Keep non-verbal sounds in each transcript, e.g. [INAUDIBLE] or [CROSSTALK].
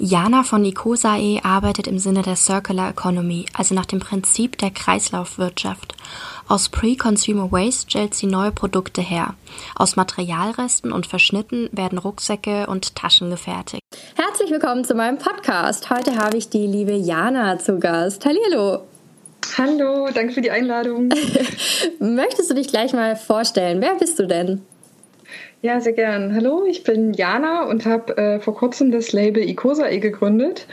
Jana von Nicosae arbeitet im Sinne der Circular Economy, also nach dem Prinzip der Kreislaufwirtschaft. Aus Pre-Consumer Waste stellt sie neue Produkte her. Aus Materialresten und Verschnitten werden Rucksäcke und Taschen gefertigt. Herzlich willkommen zu meinem Podcast. Heute habe ich die liebe Jana zu Gast. Hallo. Hallo, danke für die Einladung. [LAUGHS] Möchtest du dich gleich mal vorstellen? Wer bist du denn? Ja, sehr gern. Hallo, ich bin Jana und habe äh, vor kurzem das Label Icosae gegründet.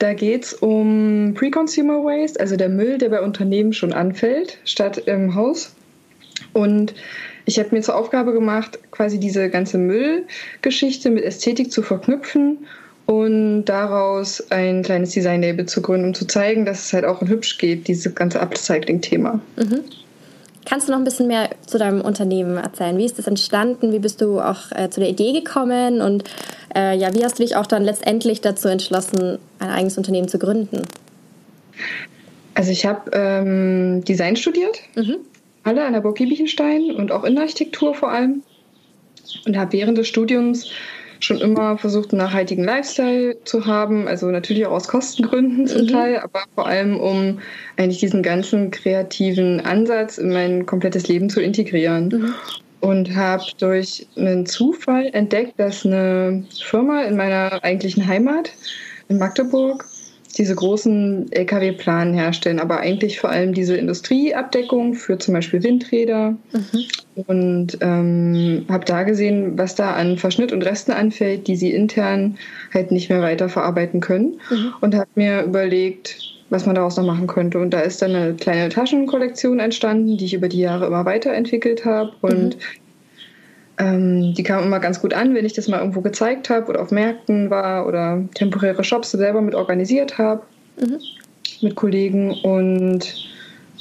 Da geht es um Pre-Consumer Waste, also der Müll, der bei Unternehmen schon anfällt, statt im Haus. Und ich habe mir zur Aufgabe gemacht, quasi diese ganze Müllgeschichte mit Ästhetik zu verknüpfen und daraus ein kleines Design-Label zu gründen, um zu zeigen, dass es halt auch hübsch geht, dieses ganze Upcycling-Thema. Mhm. Kannst du noch ein bisschen mehr zu deinem Unternehmen erzählen? Wie ist das entstanden? Wie bist du auch äh, zu der Idee gekommen? Und äh, ja, wie hast du dich auch dann letztendlich dazu entschlossen, ein eigenes Unternehmen zu gründen? Also ich habe ähm, Design studiert, mhm. alle an der Burg Giebichenstein und auch Innenarchitektur vor allem. Und habe während des Studiums schon immer versucht, einen nachhaltigen Lifestyle zu haben. Also natürlich auch aus Kostengründen zum mhm. Teil, aber vor allem, um eigentlich diesen ganzen kreativen Ansatz in mein komplettes Leben zu integrieren. Mhm. Und habe durch einen Zufall entdeckt, dass eine Firma in meiner eigentlichen Heimat in Magdeburg diese großen Lkw-Planen herstellen, aber eigentlich vor allem diese Industrieabdeckung für zum Beispiel Windräder. Mhm. Und ähm, habe da gesehen, was da an Verschnitt und Resten anfällt, die sie intern halt nicht mehr weiter verarbeiten können. Mhm. Und habe mir überlegt, was man daraus noch machen könnte. Und da ist dann eine kleine Taschenkollektion entstanden, die ich über die Jahre immer weiterentwickelt habe. Und mhm. Ähm, die kam immer ganz gut an, wenn ich das mal irgendwo gezeigt habe oder auf Märkten war oder temporäre Shops selber mit organisiert habe mhm. mit Kollegen und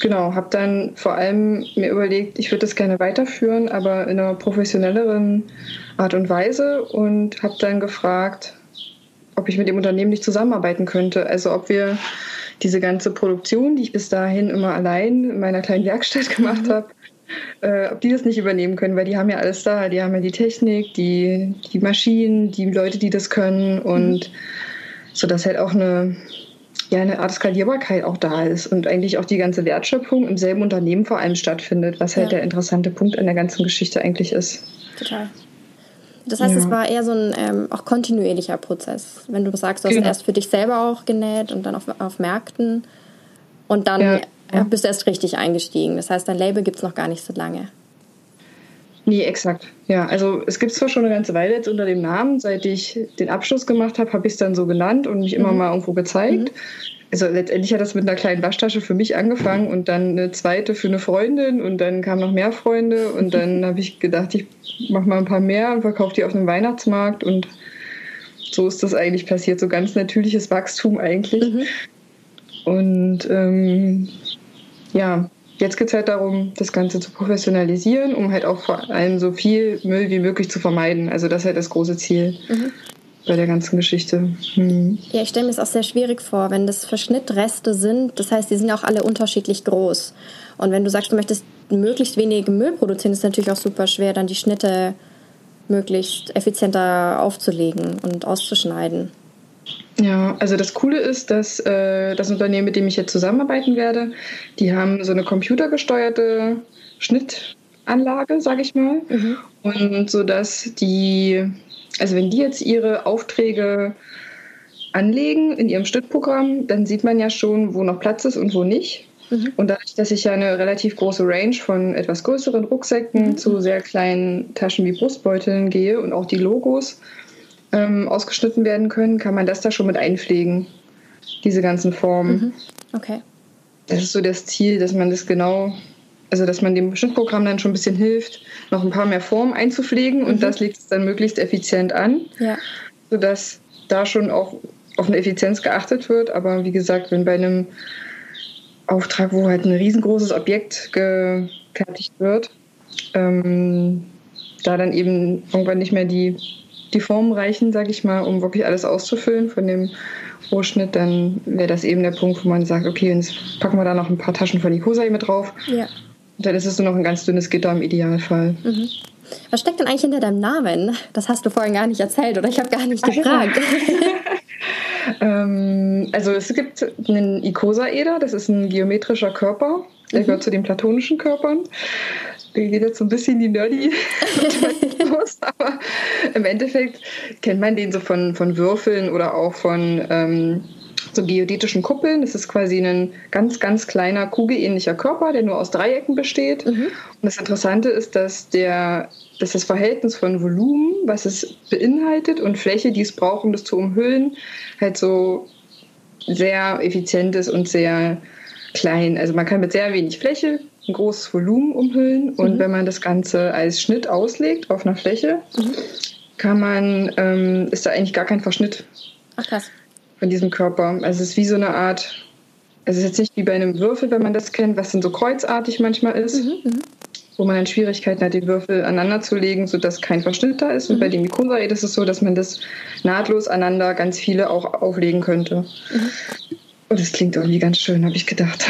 genau, habe dann vor allem mir überlegt, ich würde das gerne weiterführen, aber in einer professionelleren Art und Weise und habe dann gefragt, ob ich mit dem Unternehmen nicht zusammenarbeiten könnte. Also ob wir diese ganze Produktion, die ich bis dahin immer allein in meiner kleinen Werkstatt [LAUGHS] gemacht mhm. habe, äh, ob die das nicht übernehmen können, weil die haben ja alles da. Die haben ja die Technik, die, die Maschinen, die Leute, die das können und mhm. so dass halt auch eine, ja, eine Art Skalierbarkeit auch da ist und eigentlich auch die ganze Wertschöpfung im selben Unternehmen vor allem stattfindet, was halt ja. der interessante Punkt an der ganzen Geschichte eigentlich ist. Total. Das heißt, ja. es war eher so ein ähm, auch kontinuierlicher Prozess. Wenn du sagst, du hast genau. erst für dich selber auch genäht und dann auf, auf Märkten und dann ja ja, bist erst richtig eingestiegen. Das heißt, dein Label gibt es noch gar nicht so lange. Nee, exakt. Ja, also es gibt es zwar schon eine ganze Weile jetzt unter dem Namen. Seit ich den Abschluss gemacht habe, habe ich es dann so genannt und mich mhm. immer mal irgendwo gezeigt. Mhm. Also letztendlich hat das mit einer kleinen Waschtasche für mich angefangen und dann eine zweite für eine Freundin und dann kamen noch mehr Freunde und dann [LAUGHS] habe ich gedacht, ich mache mal ein paar mehr und verkaufe die auf einem Weihnachtsmarkt und so ist das eigentlich passiert. So ganz natürliches Wachstum eigentlich. Mhm. Und ähm, ja, jetzt geht es halt darum, das Ganze zu professionalisieren, um halt auch vor allem so viel Müll wie möglich zu vermeiden. Also das ist halt das große Ziel. Mhm. Bei der ganzen Geschichte. Hm. Ja, ich stelle mir es auch sehr schwierig vor, wenn das Verschnittreste sind. Das heißt, die sind auch alle unterschiedlich groß. Und wenn du sagst, du möchtest möglichst wenig Müll produzieren, ist es natürlich auch super schwer, dann die Schnitte möglichst effizienter aufzulegen und auszuschneiden. Ja, also das Coole ist, dass äh, das Unternehmen, mit dem ich jetzt zusammenarbeiten werde, die haben so eine computergesteuerte Schnittanlage, sage ich mal. Mhm. Und so dass die, also wenn die jetzt ihre Aufträge anlegen in ihrem Schnittprogramm, dann sieht man ja schon, wo noch Platz ist und wo nicht. Mhm. Und dadurch, dass ich ja eine relativ große Range von etwas größeren Rucksäcken mhm. zu sehr kleinen Taschen wie Brustbeuteln gehe und auch die Logos, ähm, ausgeschnitten werden können, kann man das da schon mit einpflegen, diese ganzen Formen. Mhm. Okay. Das ist so das Ziel, dass man das genau, also dass man dem Schnittprogramm dann schon ein bisschen hilft, noch ein paar mehr Formen einzupflegen mhm. und das legt es dann möglichst effizient an, ja. sodass da schon auch auf eine Effizienz geachtet wird. Aber wie gesagt, wenn bei einem Auftrag, wo halt ein riesengroßes Objekt gefertigt wird. Ähm, da dann eben irgendwann nicht mehr die, die Formen reichen, sage ich mal, um wirklich alles auszufüllen von dem Rohschnitt, dann wäre das eben der Punkt, wo man sagt, okay, jetzt packen wir da noch ein paar Taschen von Icosai mit drauf. Ja. Und dann ist es nur noch ein ganz dünnes Gitter im Idealfall. Mhm. Was steckt denn eigentlich hinter deinem Namen? Das hast du vorhin gar nicht erzählt oder ich habe gar nicht gefragt. [LAUGHS] ähm, also es gibt einen Icosaeder, das ist ein geometrischer Körper. Der mhm. gehört zu den platonischen Körpern. Geht jetzt so ein bisschen die nerdy [LAUGHS] aber im Endeffekt kennt man den so von, von Würfeln oder auch von ähm, so geodätischen Kuppeln. Das ist quasi ein ganz, ganz kleiner kugelähnlicher Körper, der nur aus Dreiecken besteht. Mhm. Und das Interessante ist, dass, der, dass das Verhältnis von Volumen, was es beinhaltet, und Fläche, die es braucht, um das zu umhüllen, halt so sehr effizient ist und sehr klein. Also man kann mit sehr wenig Fläche ein großes Volumen umhüllen und mhm. wenn man das Ganze als Schnitt auslegt auf einer Fläche, mhm. kann man, ähm, ist da eigentlich gar kein Verschnitt. Ach krass von diesem Körper. Also es ist wie so eine Art, also es ist jetzt nicht wie bei einem Würfel, wenn man das kennt, was dann so kreuzartig manchmal ist, mhm, mhm. wo man dann Schwierigkeiten hat, die Würfel aneinander zu legen, sodass kein Verschnitt da ist. Und bei mhm. dem Mikosaid ist es so, dass man das nahtlos aneinander ganz viele auch auflegen könnte. Und das klingt irgendwie ganz schön, habe ich gedacht.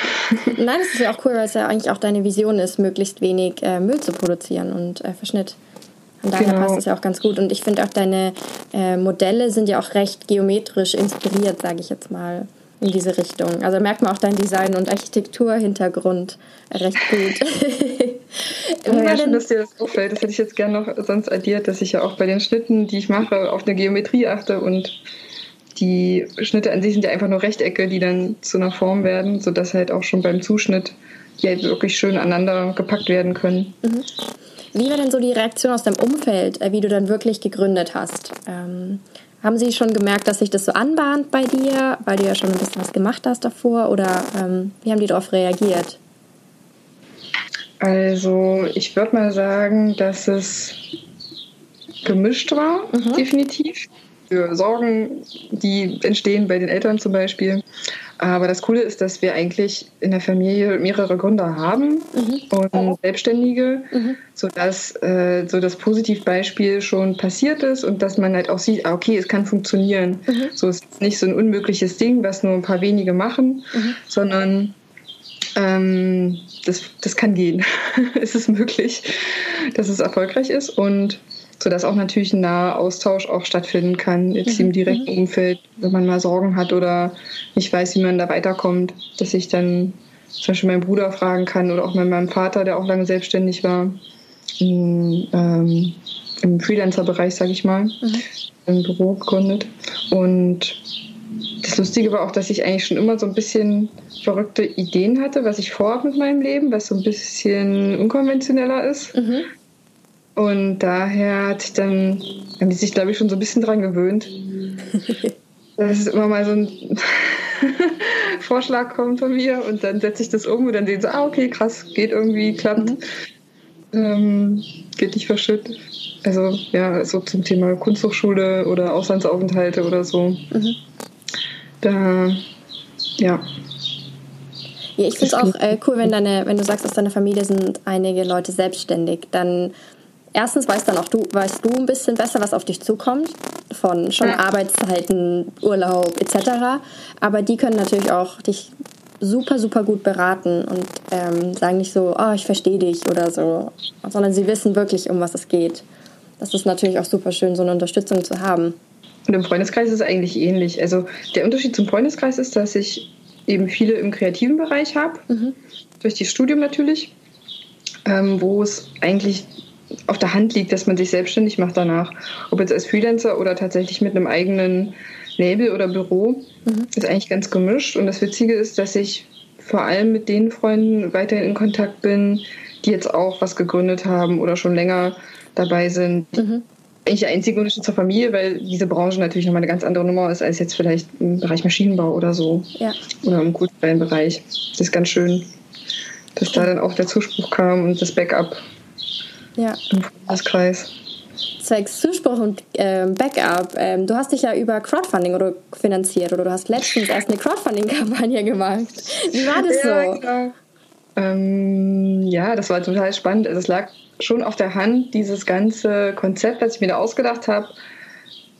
[LAUGHS] Nein, das ist ja auch cool, weil es ja eigentlich auch deine Vision ist, möglichst wenig äh, Müll zu produzieren und äh, Verschnitt. Von daher genau. passt es ja auch ganz gut. Und ich finde auch, deine äh, Modelle sind ja auch recht geometrisch inspiriert, sage ich jetzt mal, in diese Richtung. Also merkt man auch dein Design- und Architekturhintergrund recht gut. [LAUGHS] ja, ja schön, dass dir das auffällt. Das hätte ich jetzt gerne noch sonst addiert, dass ich ja auch bei den Schnitten, die ich mache, auf eine Geometrie achte und die Schnitte an sich sind ja einfach nur Rechtecke, die dann zu einer Form werden, sodass halt auch schon beim Zuschnitt die halt wirklich schön aneinander gepackt werden können. Mhm. Wie war denn so die Reaktion aus deinem Umfeld, äh, wie du dann wirklich gegründet hast? Ähm, haben sie schon gemerkt, dass sich das so anbahnt bei dir, weil du ja schon ein bisschen was gemacht hast davor? Oder ähm, wie haben die darauf reagiert? Also ich würde mal sagen, dass es gemischt war, mhm. definitiv. Für Sorgen, die entstehen bei den Eltern zum Beispiel. Aber das Coole ist, dass wir eigentlich in der Familie mehrere Gründer haben mhm. und Selbstständige, mhm. sodass äh, so das Positivbeispiel schon passiert ist und dass man halt auch sieht, ah, okay, es kann funktionieren. Mhm. So ist nicht so ein unmögliches Ding, was nur ein paar wenige machen, mhm. sondern ähm, das, das kann gehen. [LAUGHS] es ist möglich, dass es erfolgreich ist und sodass auch natürlich ein naher Austausch auch stattfinden kann, jetzt mhm. im direkten mhm. Umfeld, wenn man mal Sorgen hat oder nicht weiß, wie man da weiterkommt, dass ich dann zum Beispiel meinen Bruder fragen kann oder auch meinem Vater, der auch lange selbstständig war, in, ähm, im Freelancer-Bereich, sage ich mal, mhm. ein Büro gegründet. Und das Lustige war auch, dass ich eigentlich schon immer so ein bisschen verrückte Ideen hatte, was ich vorhabe mit meinem Leben, was so ein bisschen unkonventioneller ist. Mhm. Und daher hat sich dann, haben die sich, glaube ich, schon so ein bisschen dran gewöhnt. [LAUGHS] dass es immer mal so ein [LAUGHS] Vorschlag kommt von mir und dann setze ich das um und dann sehen sie, ah, okay, krass, geht irgendwie, klappt. Mhm. Ähm, geht nicht verschüttet. Also ja, so zum Thema Kunsthochschule oder Auslandsaufenthalte oder so. Mhm. Da, ja. Ja, ich finde es auch äh, cool, wenn, deine, wenn du sagst, aus deiner Familie sind einige Leute selbstständig. Dann erstens weißt dann auch du, weißt du ein bisschen besser, was auf dich zukommt, von schon ja. Arbeitszeiten, Urlaub etc. Aber die können natürlich auch dich super, super gut beraten und ähm, sagen nicht so, oh, ich verstehe dich oder so, sondern sie wissen wirklich, um was es geht. Das ist natürlich auch super schön, so eine Unterstützung zu haben. Und im Freundeskreis ist es eigentlich ähnlich. Also der Unterschied zum Freundeskreis ist, dass ich eben viele im kreativen Bereich habe, mhm. durch das Studium natürlich, ähm, wo es eigentlich auf der Hand liegt, dass man sich selbstständig macht danach. Ob jetzt als Freelancer oder tatsächlich mit einem eigenen Label oder Büro, mhm. ist eigentlich ganz gemischt. Und das Witzige ist, dass ich vor allem mit den Freunden weiterhin in Kontakt bin, die jetzt auch was gegründet haben oder schon länger dabei sind. Mhm. Eigentlich der einzige Unterschied zur Familie, weil diese Branche natürlich nochmal eine ganz andere Nummer ist als jetzt vielleicht im Bereich Maschinenbau oder so. Ja. Oder im kulturellen Bereich. Das ist ganz schön, dass da dann auch der Zuspruch kam und das Backup ja. im Freundeskreis. zwecks Zuspruch und ähm, Backup. Ähm, du hast dich ja über Crowdfunding oder finanziert oder du hast letztens erst eine Crowdfunding-Kampagne [LAUGHS] gemacht. Wie war das ja, so? Genau. Ähm, ja, das war total spannend. Also es lag schon auf der Hand, dieses ganze Konzept, was ich mir da ausgedacht habe,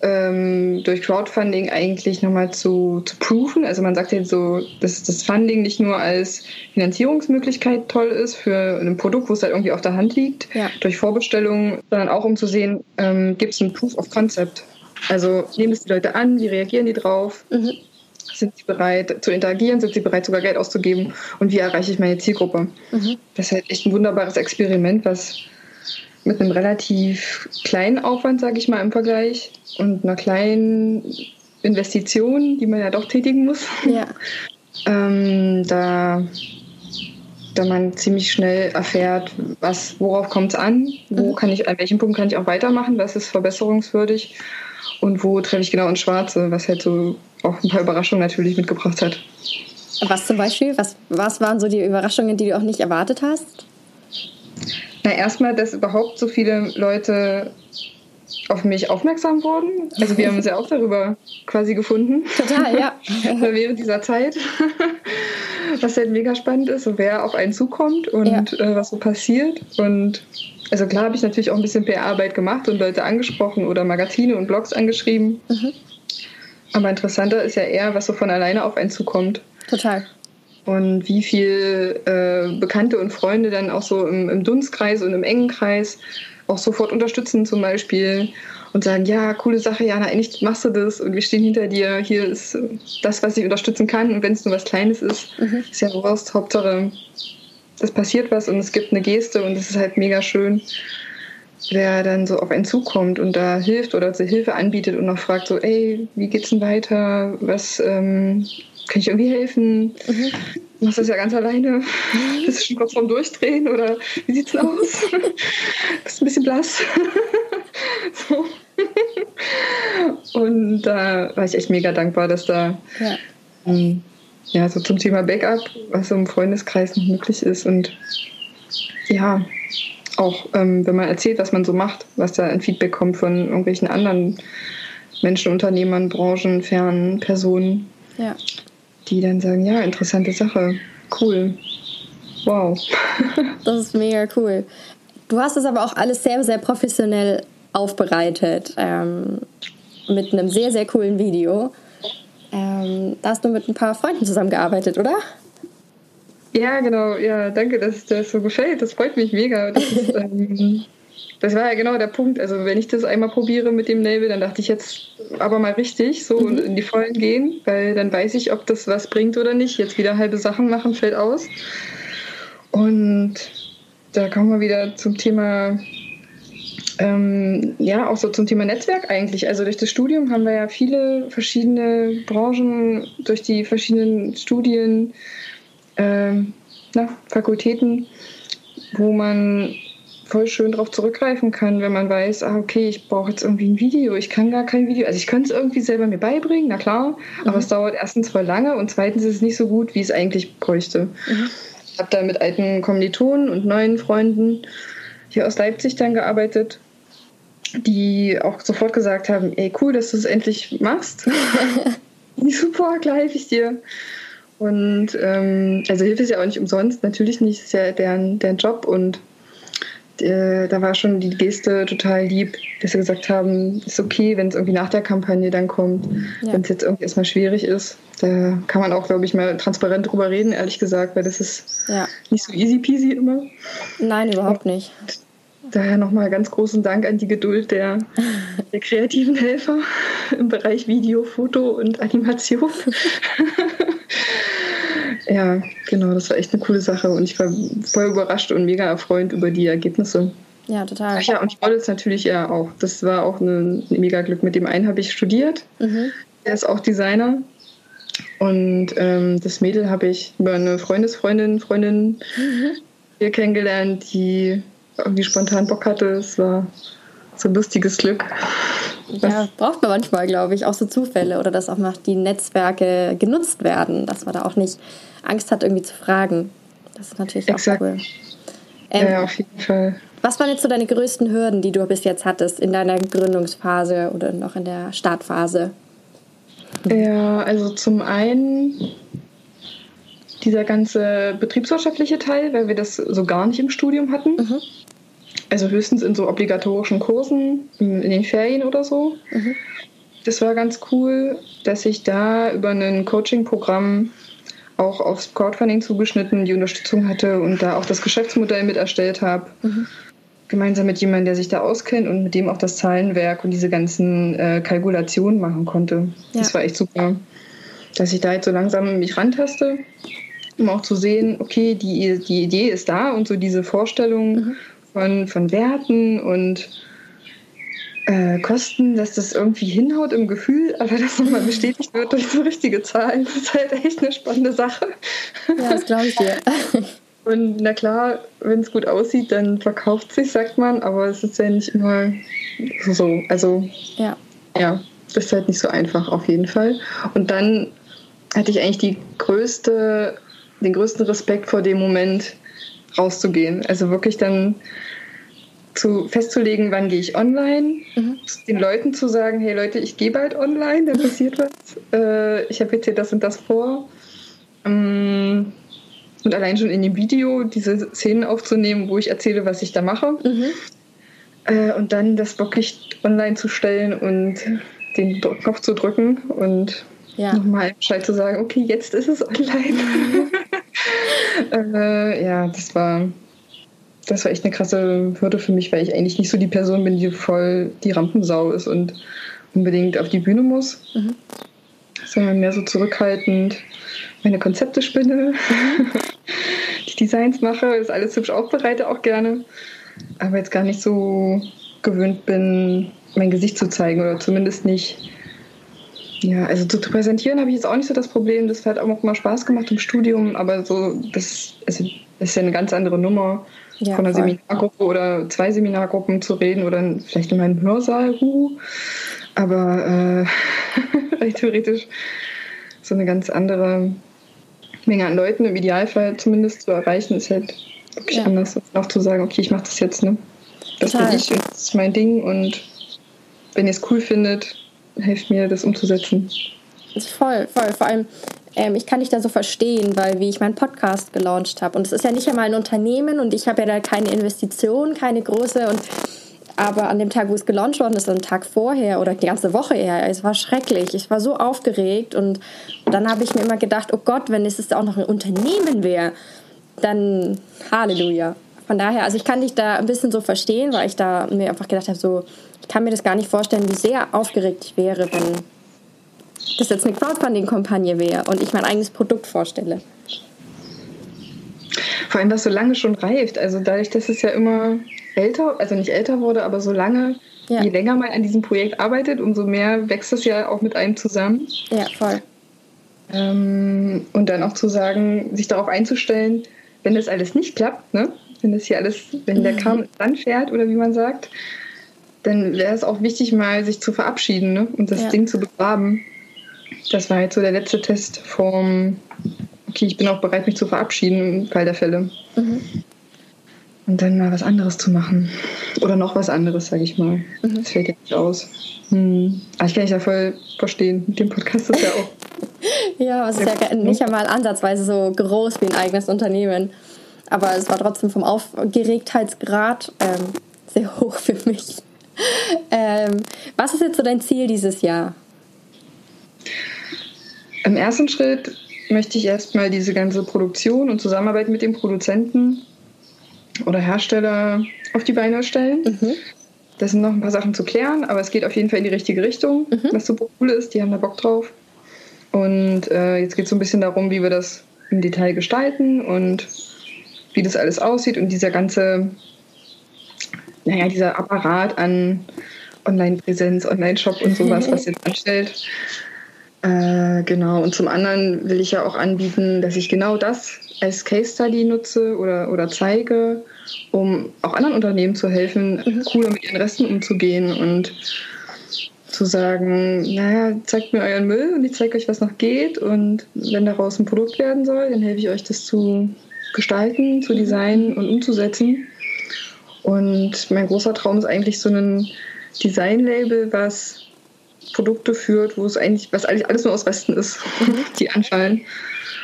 ähm, durch Crowdfunding eigentlich nochmal zu, zu proven. Also man sagt jetzt so, dass das Funding nicht nur als Finanzierungsmöglichkeit toll ist für ein Produkt, wo es halt irgendwie auf der Hand liegt, ja. durch Vorbestellungen, sondern auch um zu sehen, ähm, gibt es ein Proof of Concept. Also nehmen es die Leute an, wie reagieren die drauf? Mhm. Sind sie bereit zu interagieren? Sind sie bereit, sogar Geld auszugeben? Und wie erreiche ich meine Zielgruppe? Mhm. Das ist halt echt ein wunderbares Experiment, was mit einem relativ kleinen Aufwand, sage ich mal, im Vergleich und einer kleinen Investition, die man ja doch tätigen muss, ja. [LAUGHS] ähm, da, da man ziemlich schnell erfährt, was, worauf kommt es an, wo mhm. kann ich, an welchem Punkt kann ich auch weitermachen, was ist verbesserungswürdig und wo treffe ich genau ins Schwarze, was halt so auch ein paar Überraschungen natürlich mitgebracht hat. Was zum Beispiel? Was, was waren so die Überraschungen, die du auch nicht erwartet hast? Na, erstmal, dass überhaupt so viele Leute auf mich aufmerksam wurden. Also wir haben uns ja auch darüber quasi gefunden. Total, ja. [LAUGHS] Während dieser Zeit. [LAUGHS] was halt mega spannend ist, so wer auf einen zukommt und ja. äh, was so passiert. Und also klar habe ich natürlich auch ein bisschen PR-Arbeit gemacht und Leute angesprochen oder Magazine und Blogs angeschrieben. Mhm. Aber interessanter ist ja eher, was so von alleine auf einen zukommt. Total und wie viel äh, Bekannte und Freunde dann auch so im, im Dunstkreis und im engen Kreis auch sofort unterstützen zum Beispiel und sagen, ja, coole Sache, Jana, endlich machst du das und wir stehen hinter dir, hier ist das, was ich unterstützen kann und wenn es nur was Kleines ist, mhm. ist ja Wurst, Hauptsache es passiert was und es gibt eine Geste und es ist halt mega schön, wer dann so auf einen zukommt und da hilft oder zur Hilfe anbietet und noch fragt so, ey, wie geht's denn weiter, was ähm, kann ich irgendwie helfen? Mhm. Du machst das ja ganz alleine. Mhm. Bist du schon kurz vorm Durchdrehen oder wie sieht's aus? [LAUGHS] Bist ein bisschen blass. [LAUGHS] so. Und da war ich echt mega dankbar, dass da ja. Ähm, ja, so zum Thema Backup, was so im Freundeskreis noch möglich ist und ja, auch ähm, wenn man erzählt, was man so macht, was da ein Feedback kommt von irgendwelchen anderen Menschen, Unternehmern, Branchen, fernen Personen. Ja die dann sagen, ja, interessante Sache, cool, wow. [LAUGHS] das ist mega cool. Du hast es aber auch alles sehr, sehr professionell aufbereitet, ähm, mit einem sehr, sehr coolen Video. Ähm, da hast du mit ein paar Freunden zusammengearbeitet, oder? Ja, genau. Ja, danke, dass dir das so gefällt. Das freut mich mega. Das ist, [LAUGHS] ähm, das war ja genau der Punkt. Also wenn ich das einmal probiere mit dem Label, dann dachte ich jetzt aber mal richtig so mhm. in die Vollen gehen, weil dann weiß ich, ob das was bringt oder nicht. Jetzt wieder halbe Sachen machen fällt aus. Und da kommen wir wieder zum Thema, ähm, ja, auch so zum Thema Netzwerk eigentlich. Also durch das Studium haben wir ja viele verschiedene Branchen, durch die verschiedenen Studien, ähm, na, Fakultäten, wo man voll schön darauf zurückgreifen kann, wenn man weiß, ah, okay, ich brauche jetzt irgendwie ein Video, ich kann gar kein Video. Also ich könnte es irgendwie selber mir beibringen, na klar, mhm. aber es dauert erstens voll lange und zweitens ist es nicht so gut, wie es eigentlich bräuchte. Mhm. Ich habe da mit alten Kommilitonen und neuen Freunden hier aus Leipzig dann gearbeitet, die auch sofort gesagt haben, ey, cool, dass du es endlich machst. [LAUGHS] [LAUGHS] Super, klar helfe ich dir. Und ähm, also Hilfe ist ja auch nicht umsonst, natürlich nicht, ist ja deren, deren Job und äh, da war schon die Geste total lieb, dass sie gesagt haben, ist okay, wenn es irgendwie nach der Kampagne dann kommt, ja. wenn es jetzt irgendwie erstmal schwierig ist. Da kann man auch, glaube ich, mal transparent drüber reden, ehrlich gesagt, weil das ist ja. nicht so easy peasy immer. Nein, überhaupt nicht. Daher nochmal ganz großen Dank an die Geduld der, der kreativen Helfer im Bereich Video, Foto und Animation. [LAUGHS] Ja, genau, das war echt eine coole Sache und ich war voll überrascht und mega erfreut über die Ergebnisse. Ja, total. Ach ja, und Models natürlich ja auch. Das war auch ein mega Glück. Mit dem einen habe ich studiert. Mhm. Er ist auch Designer. Und ähm, das Mädel habe ich über eine Freundesfreundin, Freundin mhm. hier kennengelernt, die irgendwie spontan Bock hatte. Es war so ein lustiges Glück. Ja, braucht man manchmal, glaube ich, auch so Zufälle oder dass auch noch die Netzwerke genutzt werden, dass man da auch nicht Angst hat, irgendwie zu fragen. Das ist natürlich Exakt. auch cool. Ähm, ja, auf jeden Fall. Was waren jetzt so deine größten Hürden, die du bis jetzt hattest in deiner Gründungsphase oder noch in der Startphase? Ja, also zum einen dieser ganze betriebswirtschaftliche Teil, weil wir das so gar nicht im Studium hatten. Mhm. Also höchstens in so obligatorischen Kursen, in den Ferien oder so. Mhm. Das war ganz cool, dass ich da über ein Coaching-Programm auch aufs Crowdfunding zugeschnitten die Unterstützung hatte und da auch das Geschäftsmodell mit erstellt habe. Mhm. Gemeinsam mit jemandem, der sich da auskennt und mit dem auch das Zahlenwerk und diese ganzen äh, Kalkulationen machen konnte. Ja. Das war echt super. Dass ich da jetzt so langsam mich rantaste, um auch zu sehen, okay, die, die Idee ist da und so diese Vorstellung mhm. Von, von Werten und äh, Kosten, dass das irgendwie hinhaut im Gefühl, aber das nochmal bestätigt wird durch so richtige Zahlen, das ist halt echt eine spannende Sache. Ja, das glaube ich dir. [LAUGHS] Und na klar, wenn es gut aussieht, dann verkauft sich, sagt man, aber es ist ja nicht immer so. Also ja, ja das ist halt nicht so einfach auf jeden Fall. Und dann hatte ich eigentlich die größte, den größten Respekt vor dem Moment rauszugehen. Also wirklich dann zu, festzulegen, wann gehe ich online, mhm. den Leuten zu sagen, hey Leute, ich gehe bald online, da passiert was, äh, ich habe jetzt hier das und das vor. Ähm, und allein schon in dem Video diese Szenen aufzunehmen, wo ich erzähle, was ich da mache. Mhm. Äh, und dann das wirklich online zu stellen und den Knopf zu drücken und ja. nochmal Bescheid zu sagen, okay, jetzt ist es online. [LAUGHS] äh, ja, das war das war echt eine krasse Hürde für mich, weil ich eigentlich nicht so die Person bin, die voll die Rampensau ist und unbedingt auf die Bühne muss, mhm. sondern mehr so zurückhaltend meine Konzepte spinne, mhm. [LAUGHS] die Designs mache, das alles hübsch aufbereite auch gerne, aber jetzt gar nicht so gewöhnt bin, mein Gesicht zu zeigen oder zumindest nicht. Ja, also zu präsentieren habe ich jetzt auch nicht so das Problem. Das hat auch mal Spaß gemacht im Studium, aber so, das, also, das ist ja eine ganz andere Nummer ja, von einer voll. Seminargruppe oder zwei Seminargruppen zu reden oder vielleicht in meinem Hörsaal. Uh. Aber äh, [LAUGHS] theoretisch so eine ganz andere Menge an Leuten im Idealfall zumindest zu erreichen, ist halt wirklich ja. anders, als auch zu sagen, okay, ich mache das jetzt, ne? Das Total. bin ich, das ist mein Ding und wenn ihr es cool findet, helft mir, das umzusetzen. Voll, voll. Vor allem, ähm, ich kann dich da so verstehen, weil wie ich meinen Podcast gelauncht habe und es ist ja nicht einmal ein Unternehmen und ich habe ja da keine Investition, keine große und aber an dem Tag, wo es gelauncht worden ist, am Tag vorher oder die ganze Woche eher, es war schrecklich. Ich war so aufgeregt und dann habe ich mir immer gedacht, oh Gott, wenn es auch noch ein Unternehmen wäre, dann Halleluja. Von daher, also ich kann dich da ein bisschen so verstehen, weil ich da mir einfach gedacht habe, so, ich kann mir das gar nicht vorstellen, wie sehr aufgeregt ich wäre, wenn das jetzt eine Crowdfunding-Kampagne wäre und ich mein eigenes Produkt vorstelle. Vor allem, was so lange schon reift. Also dadurch, dass es ja immer älter, also nicht älter wurde, aber so lange, ja. je länger man an diesem Projekt arbeitet, umso mehr wächst es ja auch mit einem zusammen. Ja, voll. Ähm, und dann auch zu sagen, sich darauf einzustellen, wenn das alles nicht klappt, ne? wenn das hier alles, wenn der mhm. Kram dann fährt oder wie man sagt, dann wäre es auch wichtig, mal sich zu verabschieden ne? und das ja. Ding zu begraben. Das war jetzt so der letzte Test vom, okay, ich bin auch bereit, mich zu verabschieden im Fall der Fälle. Mhm. Und dann mal was anderes zu machen. Oder noch was anderes, sage ich mal. Mhm. Das fällt ja nicht aus. Hm. Aber ich kann dich ja voll verstehen. Mit dem Podcast ist ja auch. [LAUGHS] ja, es ist ja nicht einmal ansatzweise so groß wie ein eigenes Unternehmen. Aber es war trotzdem vom Aufgeregtheitsgrad ähm, sehr [LAUGHS] hoch für mich. Ähm, was ist jetzt so dein Ziel dieses Jahr? Im ersten Schritt möchte ich erstmal diese ganze Produktion und Zusammenarbeit mit dem Produzenten oder Hersteller auf die Beine stellen. Mhm. Das sind noch ein paar Sachen zu klären, aber es geht auf jeden Fall in die richtige Richtung, mhm. was super cool ist. Die haben da Bock drauf. Und äh, jetzt geht es so ein bisschen darum, wie wir das im Detail gestalten und wie das alles aussieht und dieser ganze, naja, dieser Apparat an Online-Präsenz, Online-Shop und sowas, was jetzt anstellt. Äh, genau, und zum anderen will ich ja auch anbieten, dass ich genau das als Case Study nutze oder, oder zeige, um auch anderen Unternehmen zu helfen, mhm. cooler mit ihren Resten umzugehen und zu sagen, naja, zeigt mir euren Müll und ich zeige euch, was noch geht und wenn daraus ein Produkt werden soll, dann helfe ich euch, das zu gestalten, zu mhm. designen und umzusetzen. Und mein großer Traum ist eigentlich so ein Design-Label, was Produkte führt, wo es eigentlich, was eigentlich alles nur aus Westen ist, [LAUGHS] die anfallen.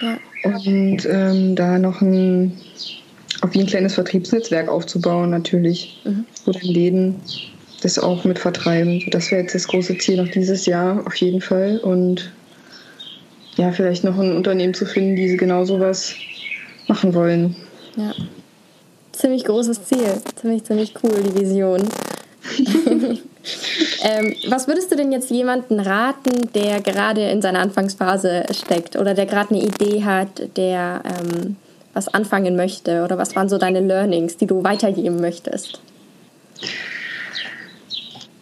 Ja. Und ähm, da noch ein, auf wie ein kleines Vertriebsnetzwerk aufzubauen, natürlich, mhm. wo dann Läden das auch mit vertreiben. Das wäre jetzt das große Ziel noch dieses Jahr, auf jeden Fall. Und ja, vielleicht noch ein Unternehmen zu finden, die genau sowas machen wollen. Ja. Ziemlich großes Ziel. Ziemlich, ziemlich cool, die Vision. [LAUGHS] ähm, was würdest du denn jetzt jemanden raten, der gerade in seiner Anfangsphase steckt oder der gerade eine Idee hat, der ähm, was anfangen möchte? Oder was waren so deine Learnings, die du weitergeben möchtest?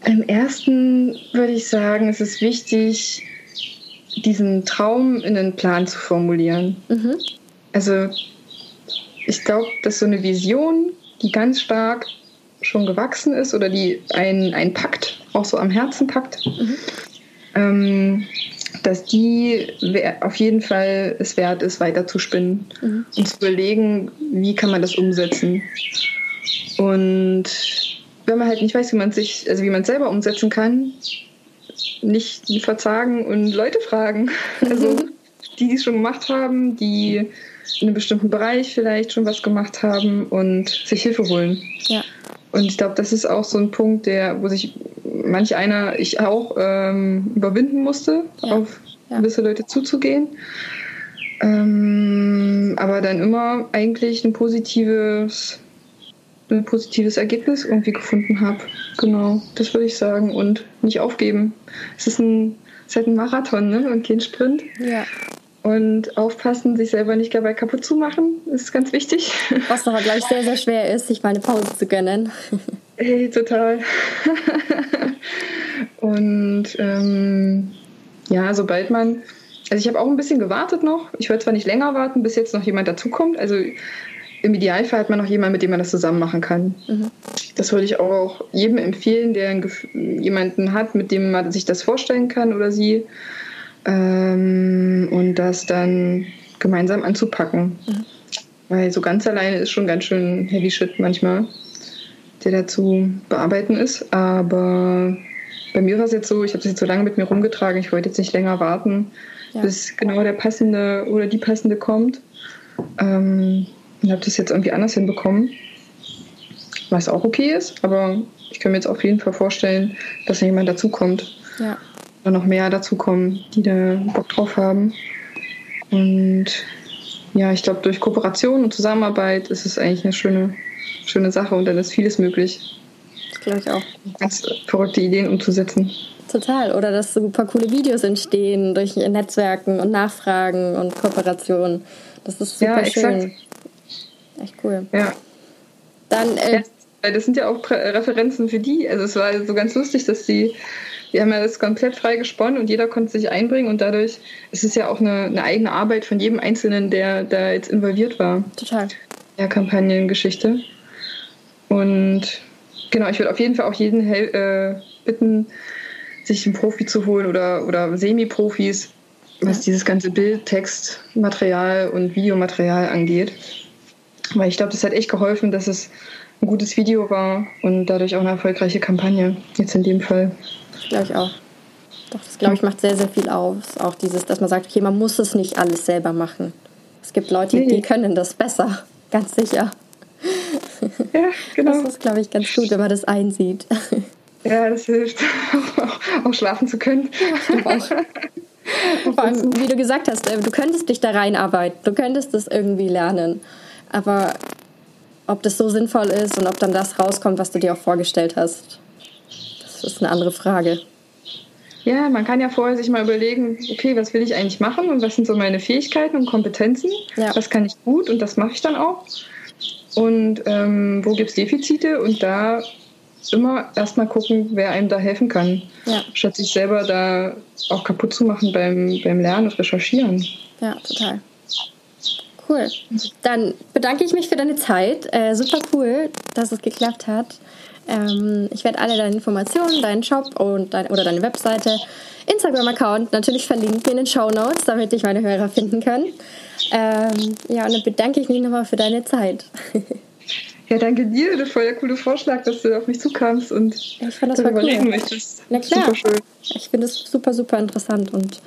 Im ersten würde ich sagen, es ist wichtig, diesen Traum in einen Plan zu formulieren. Mhm. Also ich glaube, dass so eine Vision, die ganz stark schon gewachsen ist oder die einen, einen packt, auch so am Herzen packt, mhm. ähm, dass die auf jeden Fall es wert ist, weiter zu spinnen mhm. und zu überlegen, wie kann man das umsetzen. Und wenn man halt nicht weiß, wie man sich, also wie man es selber umsetzen kann, nicht verzagen und Leute fragen. Also die, die es schon gemacht haben, die in einem bestimmten Bereich vielleicht schon was gemacht haben und sich Hilfe holen. Ja. Und ich glaube, das ist auch so ein Punkt, der, wo sich manch einer, ich auch, ähm, überwinden musste, ja. auf ja. gewisse Leute zuzugehen. Ähm, aber dann immer eigentlich ein positives ein positives Ergebnis irgendwie gefunden habe. Genau, das würde ich sagen. Und nicht aufgeben. Es ist, ein, es ist halt ein Marathon ne? und kein Sprint. Ja. Und aufpassen, sich selber nicht dabei kaputt zu machen, ist ganz wichtig. Was doch gleich sehr, sehr schwer ist, sich mal eine Pause zu gönnen. [LAUGHS] Hey, total. und ähm, ja, sobald man, also ich habe auch ein bisschen gewartet noch. Ich wollte zwar nicht länger warten, bis jetzt noch jemand dazukommt. Also im Idealfall hat man noch jemanden, mit dem man das zusammen machen kann. Mhm. Das würde ich auch jedem empfehlen, der jemanden hat, mit dem man sich das vorstellen kann oder sie. Ähm, und das dann gemeinsam anzupacken. Mhm. Weil so ganz alleine ist schon ganz schön heavy shit manchmal, der dazu bearbeiten ist. Aber bei mir war es jetzt so, ich habe es jetzt so lange mit mir rumgetragen, ich wollte jetzt nicht länger warten, ja. bis genau der passende oder die passende kommt. Ähm, und habe das jetzt irgendwie anders hinbekommen, was auch okay ist, aber ich kann mir jetzt auf jeden Fall vorstellen, dass da jemand dazukommt. Ja. Oder noch mehr dazukommen, die da Bock drauf haben. Und ja, ich glaube, durch Kooperation und Zusammenarbeit ist es eigentlich eine schöne, schöne Sache und dann ist vieles möglich. Das glaube ich auch. Ganz verrückte Ideen umzusetzen. Total. Oder dass super coole Videos entstehen durch Netzwerken und Nachfragen und Kooperationen. Das ist super ja, schön. Echt cool. Ja. Dann. Äh, ja, das sind ja auch Referenzen für die. Also es war so ganz lustig, dass die. Die haben ja das komplett frei gesponnen und jeder konnte sich einbringen und dadurch ist es ja auch eine, eine eigene Arbeit von jedem Einzelnen, der da jetzt involviert war. Total. Ja, Kampagnengeschichte. Und genau, ich würde auf jeden Fall auch jeden äh, bitten, sich einen Profi zu holen oder, oder Semi-Profis, was dieses ganze Bild, Text, Material und Videomaterial angeht. Weil ich glaube, das hat echt geholfen, dass es ein gutes Video war und dadurch auch eine erfolgreiche Kampagne. Jetzt in dem Fall. Glaube ich auch. Doch, das glaube ich macht sehr, sehr viel aus. Auch dieses, dass man sagt, okay, man muss es nicht alles selber machen. Es gibt Leute, nee. die können das besser. [LAUGHS] Ganz sicher. [LAUGHS] Ja, genau. Das ist, glaube ich, ganz gut, wenn man das einsieht. [LAUGHS] Ja, das hilft, [LAUGHS] auch, schlafen zu können. Ja. Vor allem, wie du gesagt hast, äh, du könntest dich da reinarbeiten, du könntest das irgendwie lernen. Aber ob das so sinnvoll ist und ob dann das rauskommt, was du dir auch vorgestellt hast, das ist eine andere Frage. Ja, man kann ja vorher sich mal überlegen, okay, was will ich eigentlich machen und was sind so meine Fähigkeiten und Kompetenzen? Ja. Was kann ich gut und das mache ich dann auch. Und ähm, wo gibt es Defizite und da immer erstmal gucken, wer einem da helfen kann, ja. statt sich selber da auch kaputt zu machen beim, beim Lernen und Recherchieren. Ja, total. Cool. Dann bedanke ich mich für deine Zeit. Äh, super cool, dass es geklappt hat. Ähm, ich werde alle deine Informationen, deinen Shop und dein, oder deine Webseite, Instagram-Account natürlich verlinken in den Show Notes, damit dich meine Hörer finden können. Ähm, ja, und dann bedanke ich mich nochmal für deine Zeit. [LAUGHS] Ja, danke dir. Das war ja cooler Vorschlag, dass du auf mich zukamst und ich fand das voll cool. möchtest. Na klar. Super schön. Ich finde es super, super interessant und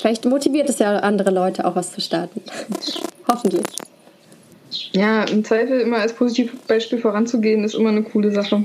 vielleicht motiviert es ja andere Leute auch was zu starten. [LAUGHS] Hoffentlich. Ja, im Zweifel immer als Positivbeispiel voranzugehen, ist immer eine coole Sache.